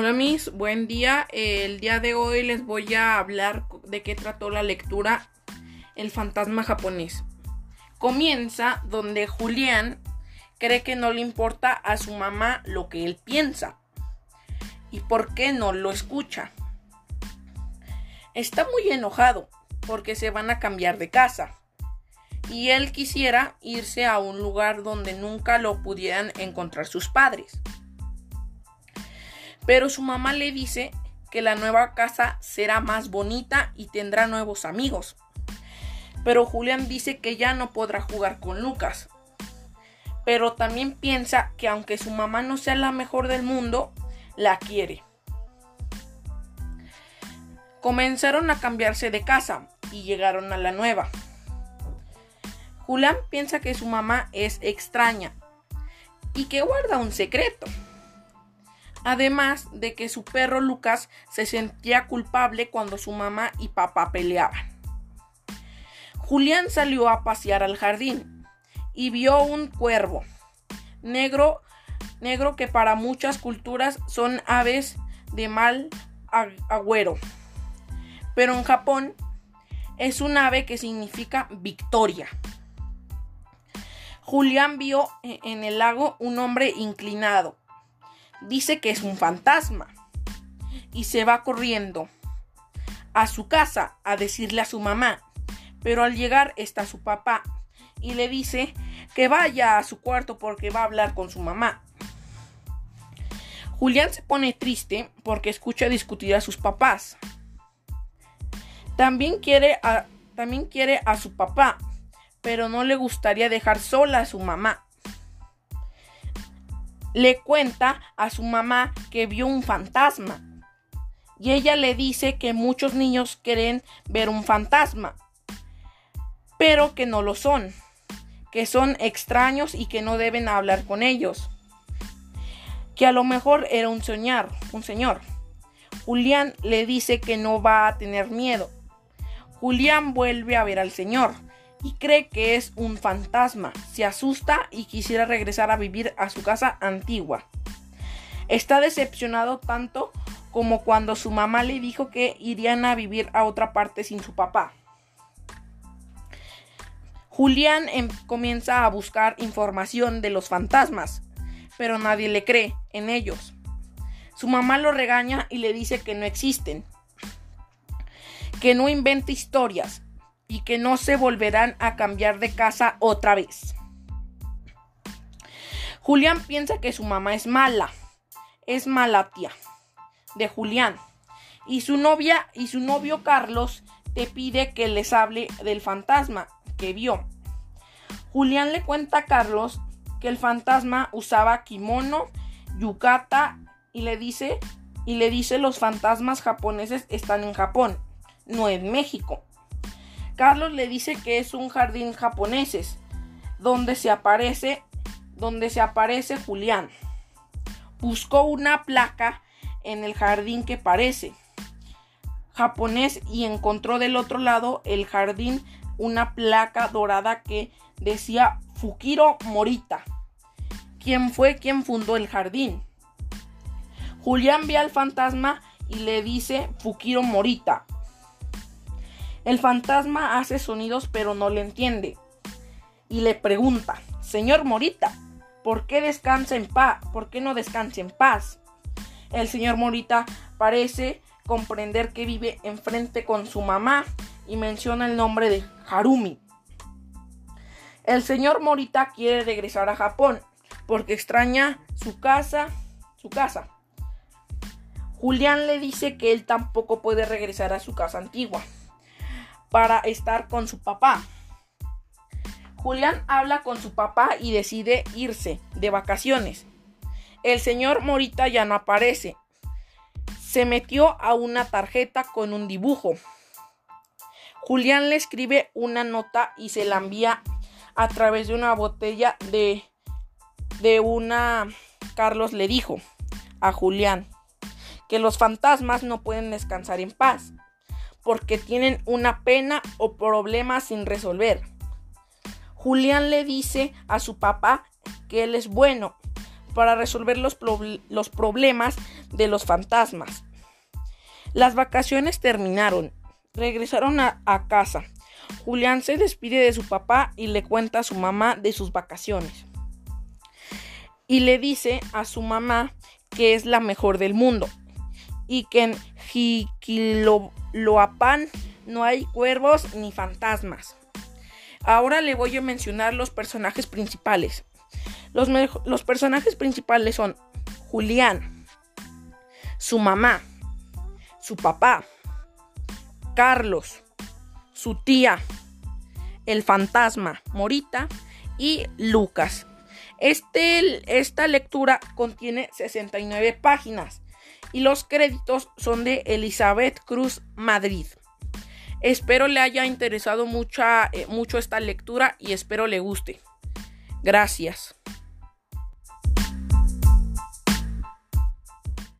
Hola mis, buen día. El día de hoy les voy a hablar de qué trató la lectura El fantasma japonés. Comienza donde Julián cree que no le importa a su mamá lo que él piensa. ¿Y por qué no lo escucha? Está muy enojado porque se van a cambiar de casa. Y él quisiera irse a un lugar donde nunca lo pudieran encontrar sus padres. Pero su mamá le dice que la nueva casa será más bonita y tendrá nuevos amigos. Pero Julián dice que ya no podrá jugar con Lucas. Pero también piensa que aunque su mamá no sea la mejor del mundo, la quiere. Comenzaron a cambiarse de casa y llegaron a la nueva. Julián piensa que su mamá es extraña y que guarda un secreto. Además de que su perro Lucas se sentía culpable cuando su mamá y papá peleaban. Julián salió a pasear al jardín y vio un cuervo negro, negro que para muchas culturas son aves de mal agüero. Pero en Japón es un ave que significa victoria. Julián vio en el lago un hombre inclinado dice que es un fantasma y se va corriendo a su casa a decirle a su mamá. Pero al llegar está su papá y le dice que vaya a su cuarto porque va a hablar con su mamá. Julián se pone triste porque escucha discutir a sus papás. También quiere a, también quiere a su papá, pero no le gustaría dejar sola a su mamá le cuenta a su mamá que vio un fantasma. Y ella le dice que muchos niños quieren ver un fantasma, pero que no lo son, que son extraños y que no deben hablar con ellos. Que a lo mejor era un soñar, un señor. Julián le dice que no va a tener miedo. Julián vuelve a ver al señor y cree que es un fantasma. Se asusta y quisiera regresar a vivir a su casa antigua. Está decepcionado tanto como cuando su mamá le dijo que irían a vivir a otra parte sin su papá. Julián em, comienza a buscar información de los fantasmas, pero nadie le cree en ellos. Su mamá lo regaña y le dice que no existen, que no invente historias, y que no se volverán a cambiar de casa otra vez. Julián piensa que su mamá es mala, es mala tía de Julián. Y su novia y su novio Carlos te pide que les hable del fantasma que vio. Julián le cuenta a Carlos que el fantasma usaba kimono, yukata y le dice y le dice los fantasmas japoneses están en Japón, no en México. Carlos le dice que es un jardín japoneses, donde se aparece, donde se aparece Julián. Buscó una placa en el jardín que parece japonés y encontró del otro lado el jardín una placa dorada que decía Fukiro Morita. ¿Quién fue quien fundó el jardín? Julián ve al fantasma y le dice Fukiro Morita, el fantasma hace sonidos pero no le entiende. Y le pregunta, Señor Morita, ¿por qué descansa en paz? ¿Por qué no descansa en paz? El señor Morita parece comprender que vive enfrente con su mamá y menciona el nombre de Harumi. El señor Morita quiere regresar a Japón porque extraña su casa, su casa. Julián le dice que él tampoco puede regresar a su casa antigua para estar con su papá. Julián habla con su papá y decide irse de vacaciones. El señor Morita ya no aparece. Se metió a una tarjeta con un dibujo. Julián le escribe una nota y se la envía a través de una botella de, de una... Carlos le dijo a Julián que los fantasmas no pueden descansar en paz porque tienen una pena o problema sin resolver. Julián le dice a su papá que él es bueno, para resolver los, los problemas de los fantasmas. Las vacaciones terminaron. Regresaron a, casa. Julián se despide de su papá y le cuenta a su mamá de sus vacaciones. Y le dice a su mamá que es la mejor del mundo y que en Jiquiloapan no hay cuervos ni fantasmas. Ahora le voy a mencionar los personajes principales. Los, los personajes principales son Julián, su mamá, su papá, Carlos, su tía, el fantasma, Morita y Lucas. Este, esta lectura contiene 69 páginas y los créditos son de Elizabeth Cruz Madrid. Espero le haya interesado mucha, eh, mucho esta lectura y espero le guste. Gracias.